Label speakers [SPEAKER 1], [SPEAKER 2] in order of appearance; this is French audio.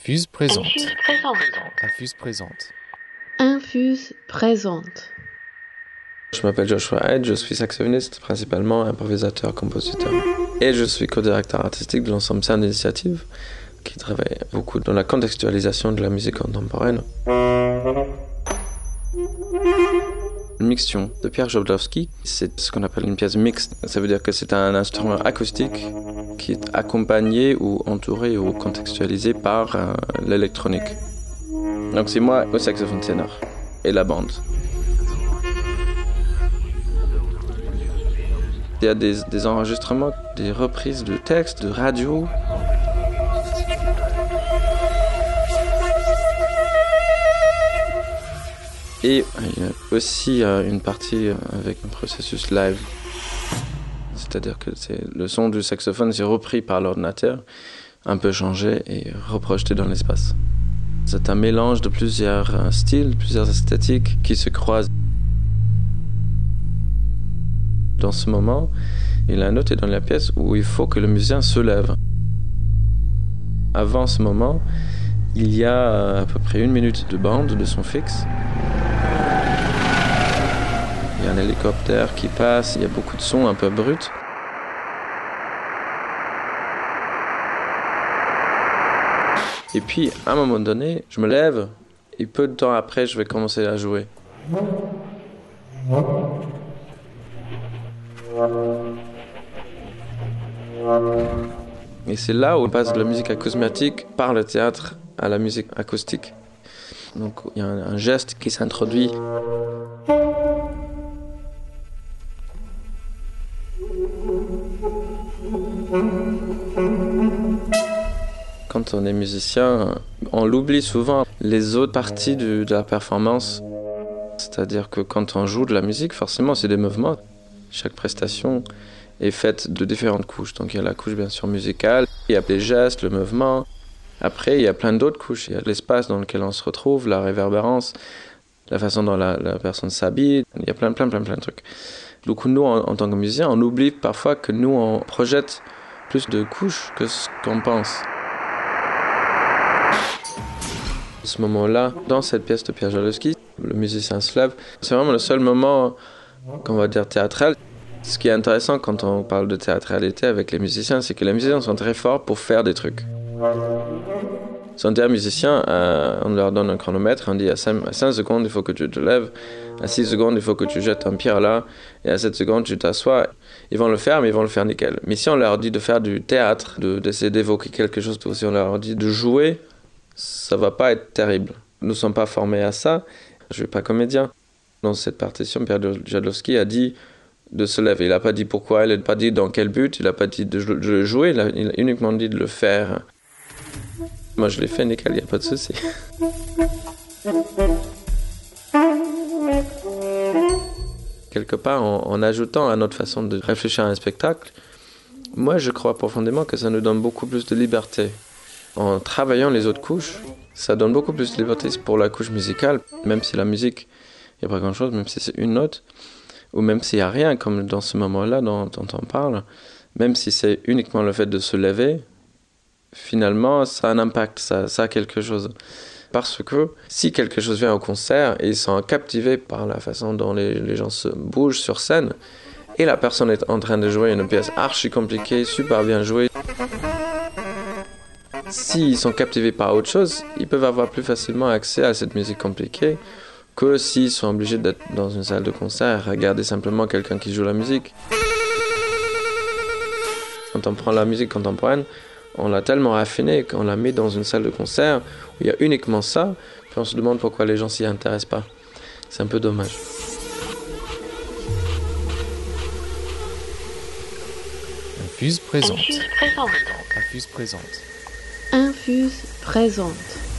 [SPEAKER 1] Infuse présente.
[SPEAKER 2] Infuse présente.
[SPEAKER 1] Infuse présente.
[SPEAKER 3] Infuse présente.
[SPEAKER 4] Je m'appelle Joshua Hyde, je suis saxophoniste, principalement improvisateur, compositeur. Et je suis co-directeur artistique de l'ensemble Scène d'initiative, qui travaille beaucoup dans la contextualisation de la musique contemporaine. Mixion de Pierre Jodlowski, c'est ce qu'on appelle une pièce mixte. Ça veut dire que c'est un instrument acoustique qui est accompagné ou entouré ou contextualisé par euh, l'électronique. Donc c'est moi au saxophone ténor et la bande. Il y a des, enregistrements, des reprises de textes, de radio. Et il y a aussi euh, une partie euh, avec un processus live. C'est-à-dire que le son du saxophone c'est repris par l'ordinateur, un peu changé et reprojeté dans l'espace. C'est un mélange de plusieurs euh, styles, plusieurs esthétiques qui se croisent. Dans ce moment, il a noté dans la pièce où il faut que le musicien se lève. Avant ce moment, il y a à peu près une minute de bande de son fixe. Il y a un hélicoptère qui passe, il y a beaucoup de sons un peu bruts. Et puis, à un moment donné, je me lève et peu de temps après, je vais commencer à jouer. Et c'est là où on passe de la musique acousmatique par le théâtre à la musique acoustique. Donc il y a un, un geste qui s'introduit. Quand on est musicien, on l'oublie souvent les autres parties de la performance. C'est-à-dire que quand on joue de la musique, forcément, c'est des mouvements. Chaque prestation est faite de différentes couches. Donc il y a la couche bien sûr musicale, il y a les gestes, le mouvement. Après, il y a plein d'autres couches. Il y a l'espace dans lequel on se retrouve, la réverbérance, la façon dont la, personne s'habille. Il y a plein, plein, plein, plein de trucs. Coup, nous, en, en tant que musiciens, on oublie parfois que nous, on projette plus de couches que ce qu'on pense. Ce moment-là, dans cette pièce de Pierre Jalowski, le musicien se lève. C'est vraiment le seul moment qu'on va dire théâtral. Ce qui est intéressant quand on parle de théâtralité avec les musiciens, c'est que les musiciens sont très forts pour faire des trucs. Sans dire musiciens, euh, on leur donne un chronomètre, on dit à 5, secondes, il faut que tu te lèves, à 6 secondes, il faut que tu jettes un pierre là, et à 7 secondes, tu t'assois. Ils vont le faire, mais ils vont le faire nickel. Mais si on leur dit de faire du théâtre, de- d'essayer d'évoquer quelque chose, si on leur dit de jouer, ça va pas être terrible. Nous ne sommes pas formés à ça. Je suis pas comédien. Dans cette partition, Pierre Jadlowski a dit de se lever. Il n'a pas dit pourquoi, il n'a pas dit dans quel but, il n'a pas dit de jouer, il a uniquement dit de le faire. Moi, je l'ai fait nickel, il n'y a pas de souci. Quelque part, en, ajoutant à notre façon de réfléchir à un spectacle, moi, je crois profondément que ça nous donne beaucoup plus de liberté. En travaillant les autres couches, ça donne beaucoup plus de liberté pour la couche musicale, même si la musique, il n'y a pas grand-chose, même si c'est une note, ou même s'il n'y a rien, comme dans ce moment-là dont on parle, même si c'est uniquement le fait de se lever, finalement, ça a un impact, ça, a quelque chose. Parce que si quelque chose vient au concert et ils sont captivés par la façon dont les, les gens se bougent sur scène, et la personne est en train de jouer une pièce archi compliquée, super bien jouée, s'ils sont captivés par autre chose, ils peuvent avoir plus facilement accès à cette musique compliquée que s'ils sont obligés d'être dans une salle de concert, regarder simplement quelqu'un qui joue la musique. Quand on prend la musique contemporaine, on l'a tellement raffinée qu'on la met dans une salle de concert où il y a uniquement ça, puis on se demande pourquoi les gens s'y intéressent pas. C'est un peu dommage.
[SPEAKER 1] Infuse présente.
[SPEAKER 2] Infuse présente.
[SPEAKER 1] Infuse présente.
[SPEAKER 3] Infuse présente.